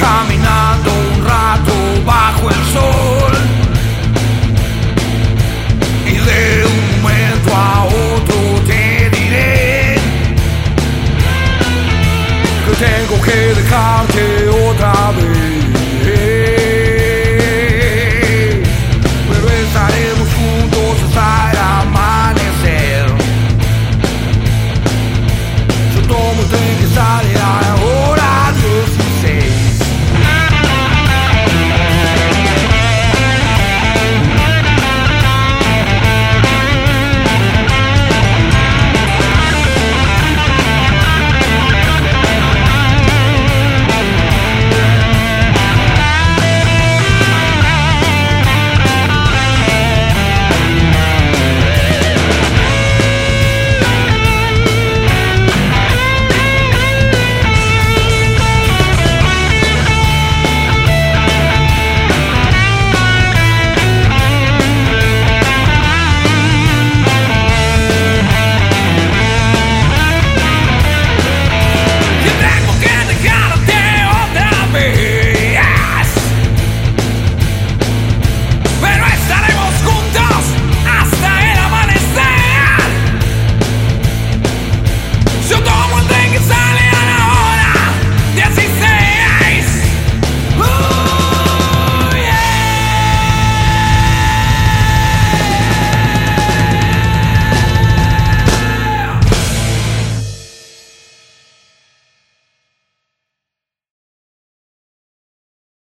caminando un rato bajo el sol y de un momento a otro te diré que tengo que dejarte otra vez.